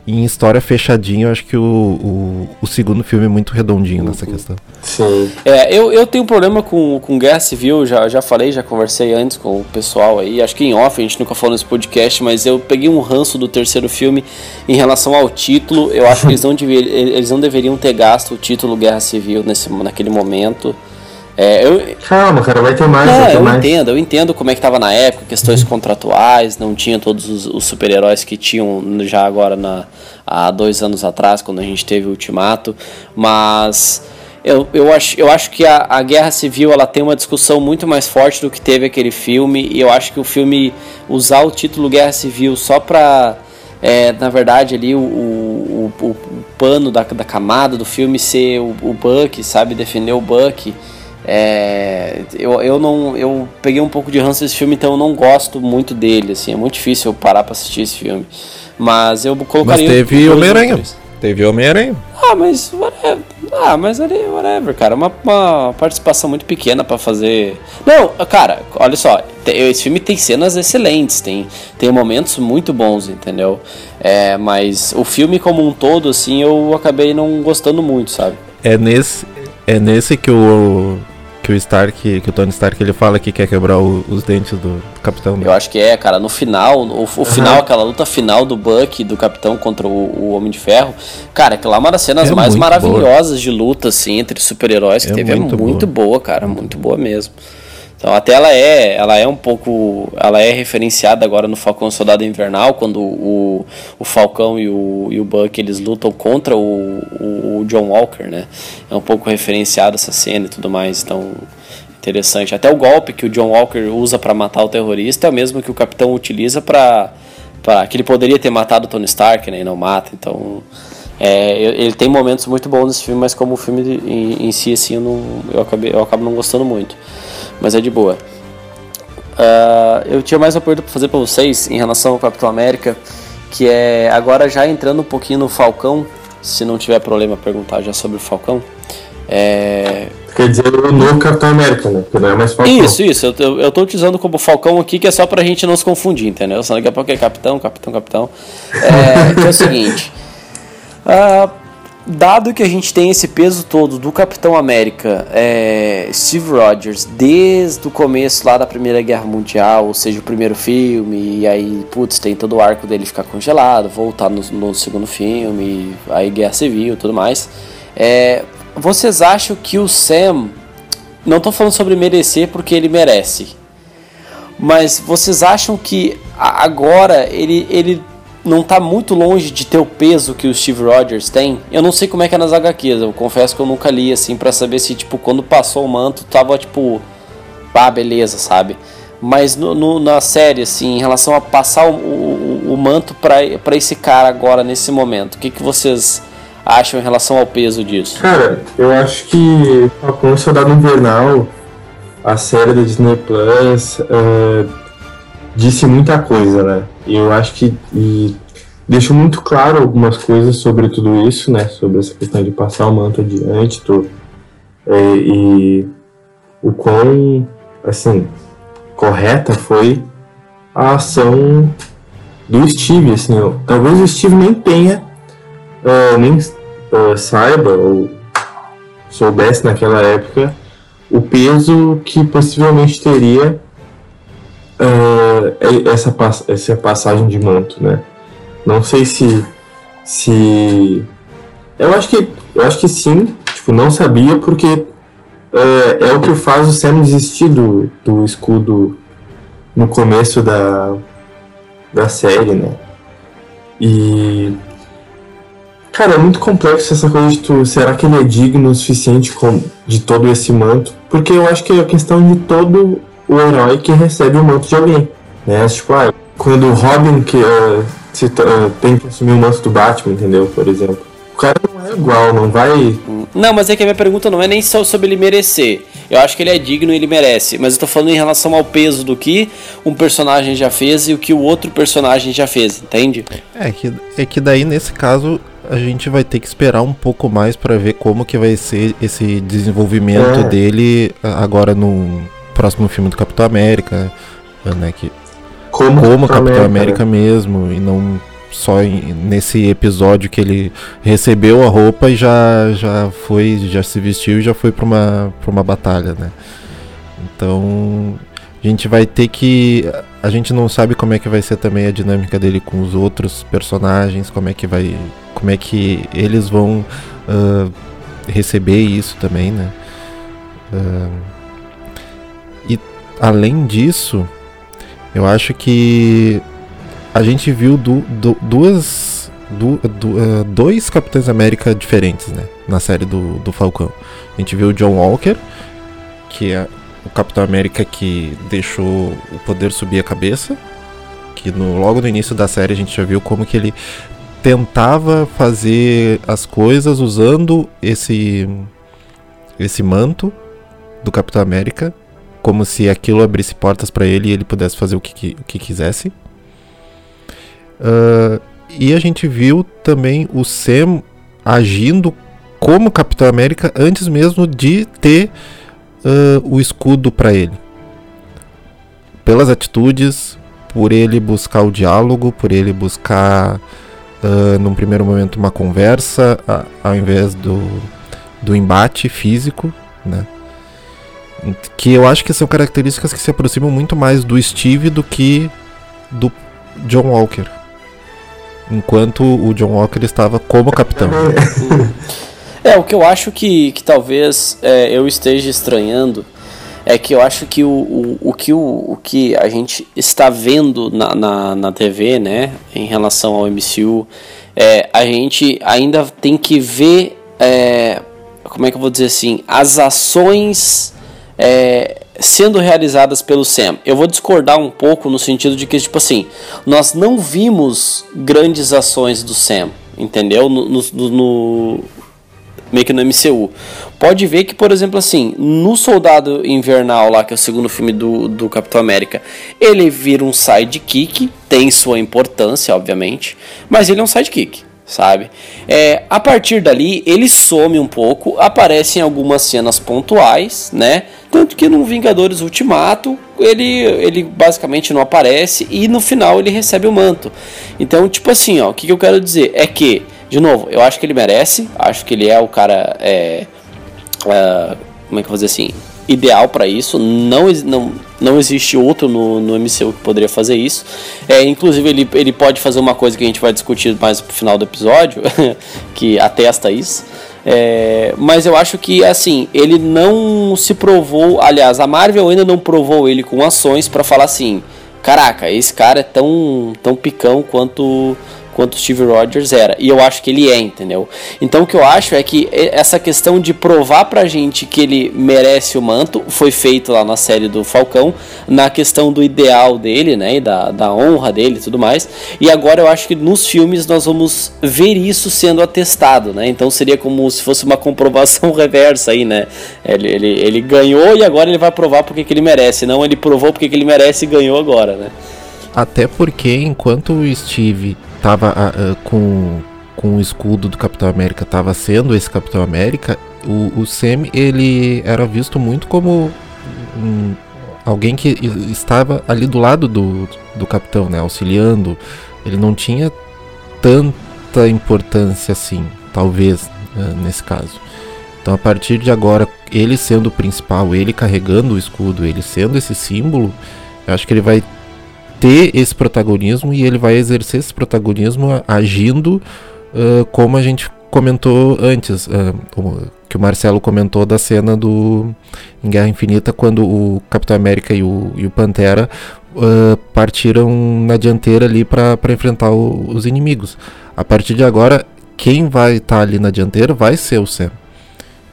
em história fechadinho, eu acho que o, o, o, segundo filme é muito redondinho nessa uhum. questão. Sim. É, eu, eu tenho um problema com, com Guerra Civil, já, já falei, já conversei antes com o pessoal aí, acho que em off, a gente nunca falou nesse podcast, mas eu peguei um ranço do terceiro filme em relação ao título. Eu acho que eles não, dever, eles não deveriam ter gasto o título Guerra Civil nesse, naquele momento. É, eu... Calma, cara, vai ter mais. Não, vai ter eu mais. entendo, eu entendo como é que tava na época, questões contratuais, não tinha todos os, os super-heróis que tinham já agora na, há dois anos atrás, quando a gente teve o Ultimato, mas eu, eu, acho, eu acho que a, a Guerra Civil ela tem uma discussão muito mais forte do que teve aquele filme, e eu acho que o filme usar o título Guerra Civil só pra. É, na verdade, ali o, o, o, o pano da, da camada do filme ser o, o Buck, sabe? Defender o Buck. É, eu, eu não eu peguei um pouco de ranço desse filme, então eu não gosto muito dele. Assim, é muito difícil eu parar para assistir esse filme. Mas eu colocaria. Mas teve Homem-Aranha. Teve Homem-Aranha. Ah, mas whatever. Ah, mas ali, whatever, cara. Uma, uma participação muito pequena para fazer. Não, cara, olha só. Esse filme tem cenas excelentes, tem, tem momentos muito bons, entendeu? É, mas o filme como um todo, assim, eu acabei não gostando muito, sabe? É nesse, é nesse que o que o Stark, que o Tony Stark ele fala que quer quebrar o, os dentes do, do Capitão. Né? Eu acho que é, cara. No final, o, o uhum. final, aquela luta final do Buck do Capitão contra o, o Homem de Ferro, cara, aquela é uma das cenas é mais maravilhosas boa. de luta assim entre super-heróis que é teve. Muito é muito boa. boa, cara, muito boa mesmo. Então até ela é, ela é um pouco, ela é referenciada agora no Falcão Soldado Invernal, quando o, o Falcão e o, e o Buck eles lutam contra o, o, o John Walker, né? É um pouco referenciada essa cena e tudo mais, então interessante. Até o golpe que o John Walker usa para matar o terrorista é o mesmo que o Capitão utiliza para para que ele poderia ter matado o Tony Stark, né, e não mata. Então, é, ele tem momentos muito bons nesse filme, mas como o filme em, em si assim, eu, não, eu, acabei, eu acabo não gostando muito mas é de boa. Uh, eu tinha mais uma pergunta para fazer para vocês em relação ao Capitão América, que é agora já entrando um pouquinho no Falcão, se não tiver problema perguntar já sobre o Falcão. É... Quer dizer o novo Capitão América, né? Que não é mais Falcão. Isso, isso. Eu, eu, eu tô utilizando como Falcão aqui, que é só pra gente não se confundir, entendeu? Só daqui a pouco é Capitão, Capitão, Capitão. É, que é o seguinte. Uh, <laughs> dado que a gente tem esse peso todo do Capitão América, é, Steve Rogers, desde o começo lá da Primeira Guerra Mundial, ou seja, o primeiro filme, e aí, putz, tem todo o arco dele ficar congelado, voltar no, no segundo filme, aí Guerra Civil e tudo mais. É, vocês acham que o Sam, não estou falando sobre merecer porque ele merece, mas vocês acham que agora ele, ele não tá muito longe de ter o peso que o Steve Rogers tem. Eu não sei como é que é nas HQs, eu confesso que eu nunca li assim para saber se tipo quando passou o manto tava tipo, ah, beleza, sabe? Mas no, no, na série, assim, em relação a passar o, o, o manto para esse cara agora, nesse momento, o que, que vocês acham em relação ao peso disso? Cara, eu acho que Falcão Soldado Invernal, a série da Disney Plus, uh, disse muita coisa, né? E eu acho que deixou muito claro algumas coisas sobre tudo isso, né? Sobre essa questão de passar o manto adiante tô, é, e o quão, assim, correta foi a ação do Steve, assim, talvez o Steve nem tenha, uh, nem uh, saiba ou soubesse naquela época o peso que possivelmente teria uh, essa, essa passagem de manto, né? Não sei se se eu acho que eu acho que sim, tipo não sabia porque uh, é o que faz o Sam desistir do, do escudo no começo da da série, né? E Cara, é muito complexo essa coisa de tu. Será que ele é digno o suficiente com, de todo esse manto? Porque eu acho que é a questão de todo o herói que recebe o manto de alguém. Né? Tipo, ah, quando o Robin que, uh, se, uh, tem que assumir o manto do Batman, entendeu? Por exemplo. O cara não é igual, não vai. Não, mas é que a minha pergunta não é nem só sobre ele merecer. Eu acho que ele é digno e ele merece. Mas eu tô falando em relação ao peso do que um personagem já fez e o que o outro personagem já fez, entende? É que, é que daí, nesse caso, a gente vai ter que esperar um pouco mais para ver como que vai ser esse desenvolvimento é. dele agora no próximo filme do Capitão América, né, que como, como Capitão América, América mesmo e não só nesse episódio que ele recebeu a roupa e já já foi, já se vestiu e já foi para uma para uma batalha, né? Então, a gente vai ter que a gente não sabe como é que vai ser também a dinâmica dele com os outros personagens, como é que vai como é que eles vão uh, receber isso também, né? Uh, além disso, eu acho que a gente viu du, du, duas, du, uh, dois Capitães América diferentes, né? Na série do, do Falcão. A gente viu o John Walker, que é o Capitão América que deixou o poder subir a cabeça. Que no, logo no início da série a gente já viu como que ele tentava fazer as coisas usando esse esse manto do Capitão América, como se aquilo abrisse portas para ele e ele pudesse fazer o que, o que quisesse. Uh, e a gente viu também o Sam agindo como Capitão América antes mesmo de ter uh, o escudo para ele. Pelas atitudes, por ele buscar o diálogo, por ele buscar uh, num primeiro momento uma conversa a, ao invés do, do embate físico, né? Que eu acho que são características que se aproximam muito mais do Steve do que do John Walker. Enquanto o John Walker estava como capitão. <laughs> É, o que eu acho que, que talvez é, eu esteja estranhando é que eu acho que o, o, o, que, o, o que a gente está vendo na, na, na TV, né, em relação ao MCU, é, a gente ainda tem que ver, é, como é que eu vou dizer assim, as ações é, sendo realizadas pelo Sam. Eu vou discordar um pouco no sentido de que, tipo assim, nós não vimos grandes ações do Sam, entendeu? No, no, no, meio que no MCU. Pode ver que, por exemplo, assim, no Soldado Invernal, lá, que é o segundo filme do, do Capitão América, ele vira um sidekick, tem sua importância, obviamente, mas ele é um sidekick, sabe? É, a partir dali, ele some um pouco, aparece em algumas cenas pontuais, né? Tanto que no Vingadores Ultimato, ele, ele basicamente não aparece e no final ele recebe o manto. Então, tipo assim, ó, o que, que eu quero dizer é que de novo, eu acho que ele merece. Acho que ele é o cara. É, é, como é que eu vou dizer assim? Ideal para isso. Não, não, não existe outro no, no MCU que poderia fazer isso. É, inclusive, ele, ele pode fazer uma coisa que a gente vai discutir mais pro final do episódio, <laughs> que atesta isso. É, mas eu acho que assim, ele não se provou. Aliás, a Marvel ainda não provou ele com ações para falar assim: caraca, esse cara é tão, tão picão quanto quanto o Steve Rogers era. E eu acho que ele é, entendeu? Então o que eu acho é que essa questão de provar pra gente que ele merece o manto foi feito lá na série do Falcão, na questão do ideal dele, né? E da, da honra dele e tudo mais. E agora eu acho que nos filmes nós vamos ver isso sendo atestado, né? Então seria como se fosse uma comprovação <laughs> reversa aí, né? Ele, ele, ele ganhou e agora ele vai provar porque que ele merece. Não ele provou porque que ele merece e ganhou agora, né? Até porque enquanto o Steve tava uh, com, com o escudo do Capitão América, tava sendo esse Capitão América, o, o Sam ele era visto muito como um, alguém que estava ali do lado do, do Capitão, né, auxiliando. Ele não tinha tanta importância assim, talvez, uh, nesse caso. Então a partir de agora, ele sendo o principal, ele carregando o escudo, ele sendo esse símbolo, eu acho que ele vai ter esse protagonismo e ele vai exercer esse protagonismo agindo uh, como a gente comentou antes, uh, que o Marcelo comentou da cena do em Guerra Infinita quando o Capitão América e o, e o Pantera uh, partiram na dianteira ali para enfrentar o, os inimigos. A partir de agora, quem vai estar tá ali na dianteira vai ser o Sam.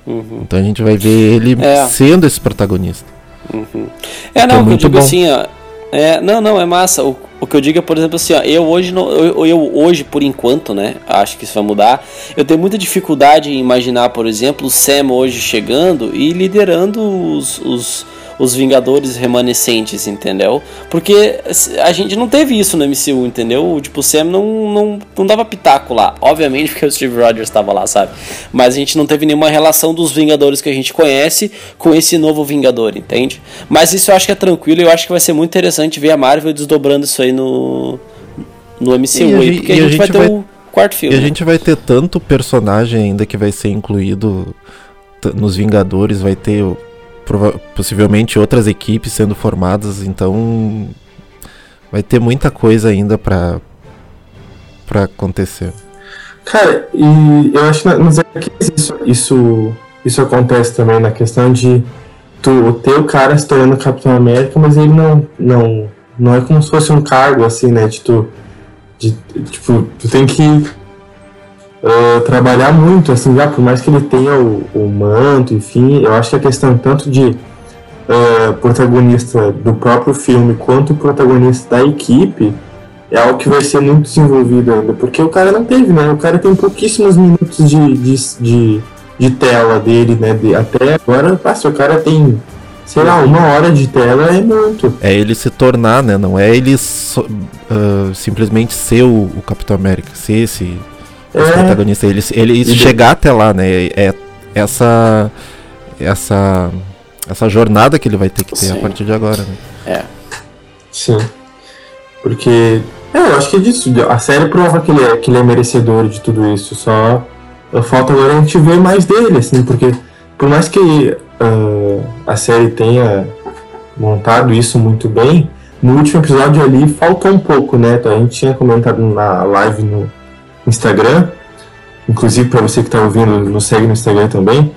Uhum. Então a gente vai ver ele é. sendo esse protagonista. Uhum. É, não, que, é eu digo bom. assim, ó, é, não, não, é massa. O, o que eu digo é, por exemplo, assim, ó, eu hoje, não, eu, eu, hoje, por enquanto, né, acho que isso vai mudar. Eu tenho muita dificuldade em imaginar, por exemplo, o Sam hoje chegando e liderando os, os os Vingadores remanescentes, entendeu? Porque a gente não teve isso no MCU, entendeu? Tipo, o Sam não, não, não dava pitaco lá. Obviamente porque o Steve Rogers estava lá, sabe? Mas a gente não teve nenhuma relação dos Vingadores que a gente conhece com esse novo Vingador, entende? Mas isso eu acho que é tranquilo e eu acho que vai ser muito interessante ver a Marvel desdobrando isso aí no, no MCU, e aí, porque a gente, a gente, vai ter vai... o quarto filme. E a gente vai ter tanto personagem ainda que vai ser incluído nos Vingadores, vai ter possivelmente outras equipes sendo formadas, então vai ter muita coisa ainda para para acontecer. Cara, e eu acho que isso, isso isso acontece também na questão de tu o cara se tornando Capitão América, mas ele não não não é como se fosse um cargo assim, né, de tu de, tipo, tu tem que uh, trabalhar muito, assim, já por mais que ele tenha o, o manto, enfim, eu acho que a questão tanto de uh, protagonista do próprio filme quanto protagonista da equipe é algo que vai ser muito desenvolvido ainda, porque o cara não teve, né? O cara tem pouquíssimos minutos de, de, de, de tela dele, né? De, até agora, passa, o cara tem sei lá, uma hora de tela é muito. É ele se tornar, né? Não é ele so, uh, simplesmente ser o, o, Capitão América, ser esse é. protagonista, ele, ele chegar até lá, né? É essa essa essa jornada que ele vai ter que ter Sim. a partir de agora, né? É. Sim. Porque é, eu acho que é disso. A série prova que ele é, que ele é merecedor de tudo isso. Só falta agora a gente ver mais dele, assim, porque por mais que uh, a série tenha montado isso muito bem, no último episódio ali faltou um pouco, né? A gente tinha comentado na live no, Instagram. Inclusive, para você que está ouvindo, nos segue no Instagram também.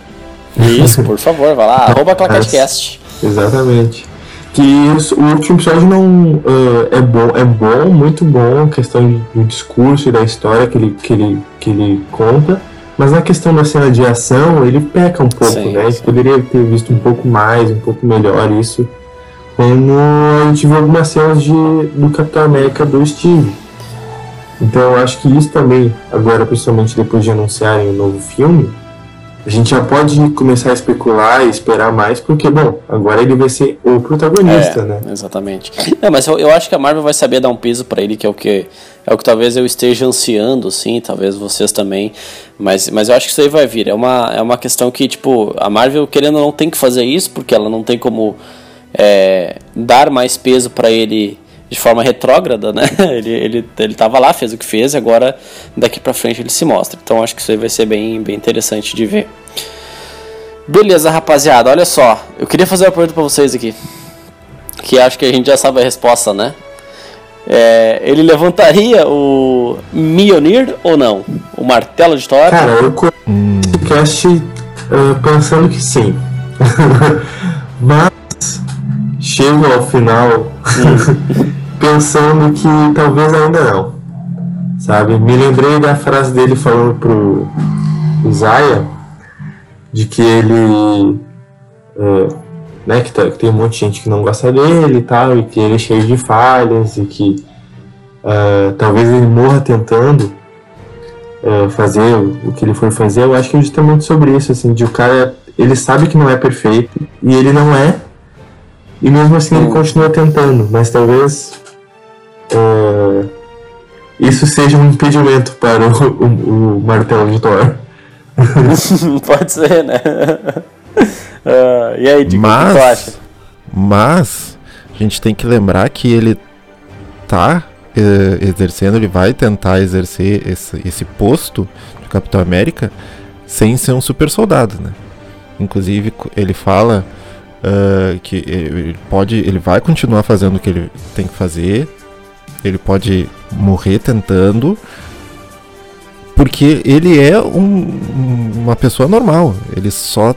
Isso, por favor, vai lá, arroba Clacatecast. Exatamente. Que isso, o último episódio não uh, é bom, é bom, muito bom, a questão do discurso e da história que ele, que ele, que ele conta. Mas na questão da cena de ação, ele peca um pouco, sim, né? Sim. poderia ter visto um pouco mais, um pouco melhor isso. Quando a gente viu algumas cenas de, do Capitão América do Steve. Então eu acho que isso também, agora principalmente depois de anunciarem o um novo filme, a gente já pode começar a especular e esperar mais, porque, bom, agora ele vai ser o protagonista, é, né? Exatamente. É, mas eu, eu, acho que a Marvel vai saber dar um peso para ele, que é o que é o que talvez eu esteja ansiando, sim, talvez vocês também. Mas, mas eu acho que isso aí vai vir. É uma, é uma questão que, tipo, a Marvel, querendo ou não, tem que fazer isso, porque ela não tem como é, dar mais peso para ele de forma retrógrada, né? <laughs> Ele, ele, ele tava lá, fez o que fez, agora daqui pra frente ele se mostra. Então acho que isso aí vai ser bem, bem interessante de ver. Beleza, rapaziada, olha só. Eu queria fazer uma pergunta pra vocês aqui. Que acho que a gente já sabe a resposta, né? É, ele levantaria o Mjolnir ou não? O martelo de Thor? Cara, eu podcast uh, pensando que sim. <laughs> Mas chego ao final <laughs> pensando que talvez ainda não. sabe? Me lembrei da frase dele falando pro Isaiah de que ele. é, né, que, tá- que tem um monte de gente que não gosta dele e tal, e que ele é cheio de falhas e que é, talvez ele morra tentando é, fazer o, que ele for fazer. Eu acho que é justamente sobre isso, assim, de o cara. Ele sabe que não é perfeito e ele não é, e mesmo assim ele continua tentando, mas talvez. é, isso seja um impedimento para o, o- o martelo de Thor. <laughs> Pode ser, né? <laughs> Ah, e aí, Diego, o que tu acha? Mas, mas a gente tem que lembrar que ele tá eh, exercendo, ele vai tentar exercer esse, esse posto de Capitão América sem ser um super soldado, né? Inclusive ele fala ah, que ele pode, ele vai continuar fazendo o que ele tem que fazer, ele pode morrer tentando, porque ele é um- um- uma pessoa normal, ele só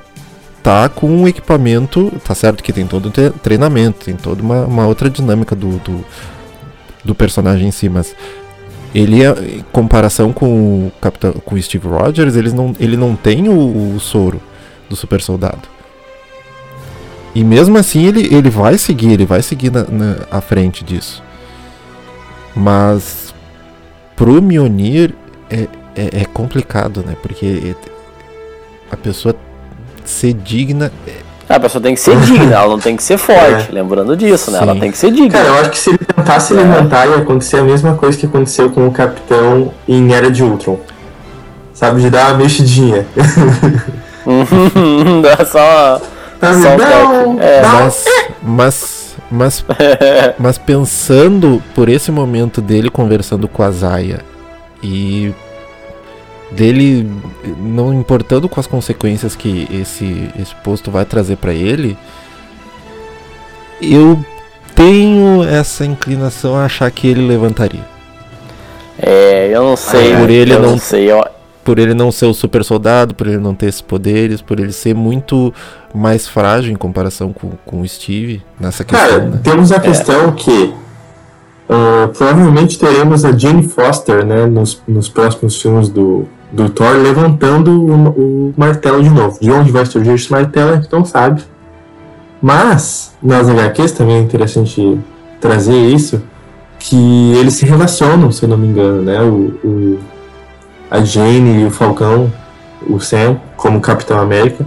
tá com um equipamento, tá certo que tem todo um tre- treinamento, tem toda uma, uma outra dinâmica do, do, do personagem em si, mas ele, é, em comparação com o, Capitão, com o Steve Rogers, eles não, ele não tem o, o soro do super soldado. E mesmo assim ele, ele vai seguir, ele vai seguir na, na- à frente disso. Mas pro Mjolnir é, é, é complicado, né? Porque a pessoa ser digna Ah, A pessoa tem que ser digna, ela não tem que ser <laughs> forte. Lembrando disso, né? Ela Sim. tem que ser digna. Cara, eu acho que se ele tentasse levantar, ia acontecer a mesma coisa que aconteceu com o Capitão em Era de Ultron. Sabe, de dar uma mexidinha. <laughs> Dá só. Só um não. É. não. Mas, mas, mas, <laughs> mas pensando por esse momento dele conversando com a Zaya e dele não importando com as consequências que esse, esse posto vai trazer pra ele, eu tenho essa inclinação a achar que ele levantaria. É, eu não sei. Por ele eu não- não sei. Eu, Por ele não ser o super soldado, por ele não ter esses poderes, por ele ser muito mais frágil em comparação com, com o Steve nessa questão, Cara, né? temos a questão que ah, provavelmente teremos a Jane Foster, né, nos, nos próximos filmes do, do Thor, levantando o, o martelo de novo. De onde vai surgir esse martelo, a gente não sabe. Mas, nas HQs também é interessante trazer isso, que eles se relacionam, se eu não me engano, né? O, o- a Jane e o Falcão, o Sam, como Capitão América.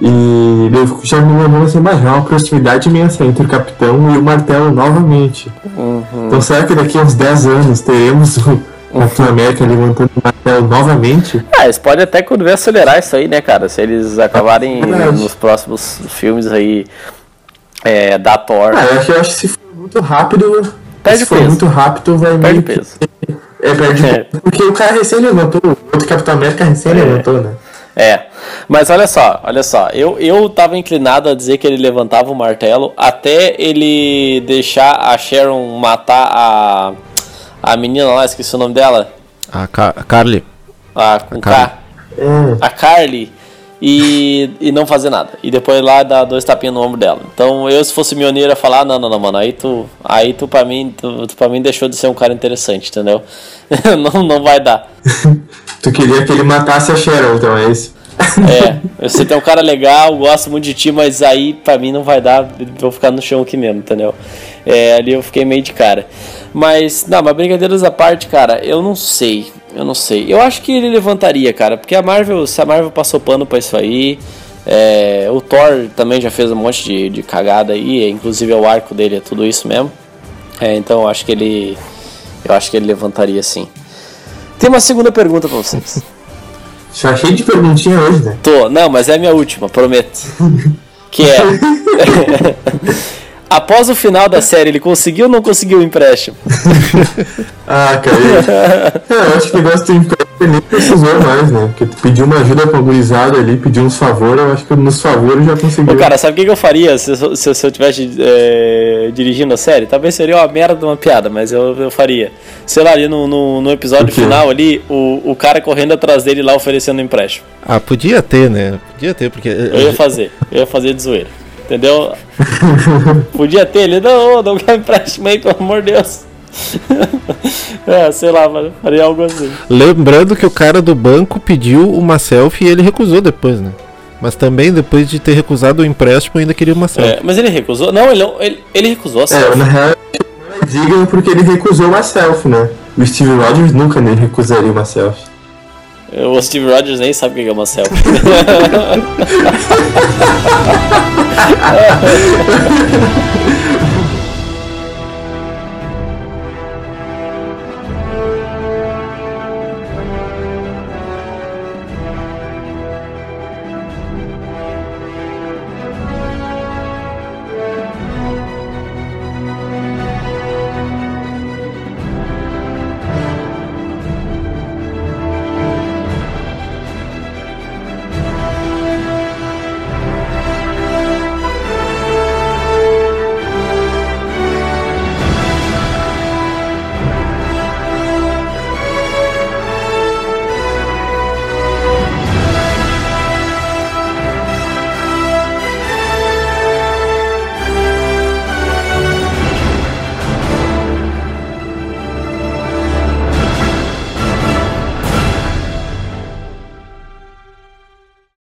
E eu já me lembrando assim, mas é uma proximidade imensa entre o Capitão e o Martelo novamente. Então será que daqui a uns 10 anos teremos o Capitão América levantando o Martelo novamente? Ah, eles podem até quando ver acelerar isso aí, né, cara? Se eles acabarem Verdade. nos próximos filmes aí é, da Thor. Ah, eu acho, eu acho que se for muito rápido. Perde se for peso. muito rápido, vai Perde meio. peso. É, perde É. Porque o cara recém levantou, o outro Capitão América recém levantou, né? É, mas olha só, olha só, eu, eu tava inclinado a dizer que ele levantava o martelo até ele deixar a Sharon matar a, a menina lá, esqueci o nome dela, A, Ca- a Carly. a, com K, Carly. É. a Carly, e, e não fazer nada. E depois lá dar dois tapinhas no ombro dela. Então eu, se fosse mioneira, falar, não, não, não, mano, aí tu, aí tu pra mim, tu, tu pra mim deixou de ser um cara interessante, entendeu? <laughs> não, não vai dar. <laughs> Tu queria que ele matasse a Sharon, então é isso. É, <laughs> você tem um cara legal, gosto muito de ti, mas aí pra mim não vai dar, vou ficar no chão aqui mesmo, entendeu? É, ali eu fiquei meio de cara. Mas, não, mas brincadeiras à parte, cara, eu não sei, eu não sei. Eu acho que ele levantaria, cara, porque a Marvel, se a Marvel passou pano pra isso aí, é, o Thor também já fez um monte de, de cagada aí, inclusive o arco dele é tudo isso mesmo. É, então eu acho que ele, eu acho que ele levantaria sim. Tem uma segunda pergunta pra vocês. <laughs> Já cheio de perguntinha hoje, né? Tô, não, mas é a minha última, prometo. <laughs> Que é. <laughs> Após o final da série, ele conseguiu ou não conseguiu o empréstimo? <laughs> Ah, cara. Eu, é, eu acho que o negócio do empréstimo nem precisou mais, né? Porque tu pediu uma ajuda pra gurizada ali, pediu uns favores, eu acho que nos favores já conseguiu. Ô, cara, sabe o que, eu faria se, eu- se, eu- se eu tivesse é, dirigindo a série? Talvez seria uma merda de uma piada, mas eu, eu faria. Sei lá, ali no, no, no episódio final ali, o, o cara correndo atrás dele lá oferecendo empréstimo. Ah, podia ter, né? Podia ter, porque. Eu ia fazer, eu ia fazer de zoeira. Entendeu? <laughs> Podia ter ele, não, não quer empréstimo aí, pelo amor de Deus. <laughs> é, sei lá, mano. Faria algo assim. Lembrando que o cara do banco pediu uma selfie e ele recusou depois, né? Mas também depois de ter recusado o empréstimo ainda queria uma selfie. É, mas ele recusou? Não, ele, ele, ele recusou a É, selfie. na real, não é digno porque ele recusou uma selfie, né? O Steve Rogers nunca nem recusaria uma selfie. O Steve Rogers nem sabe o que é uma selfie. <laughs>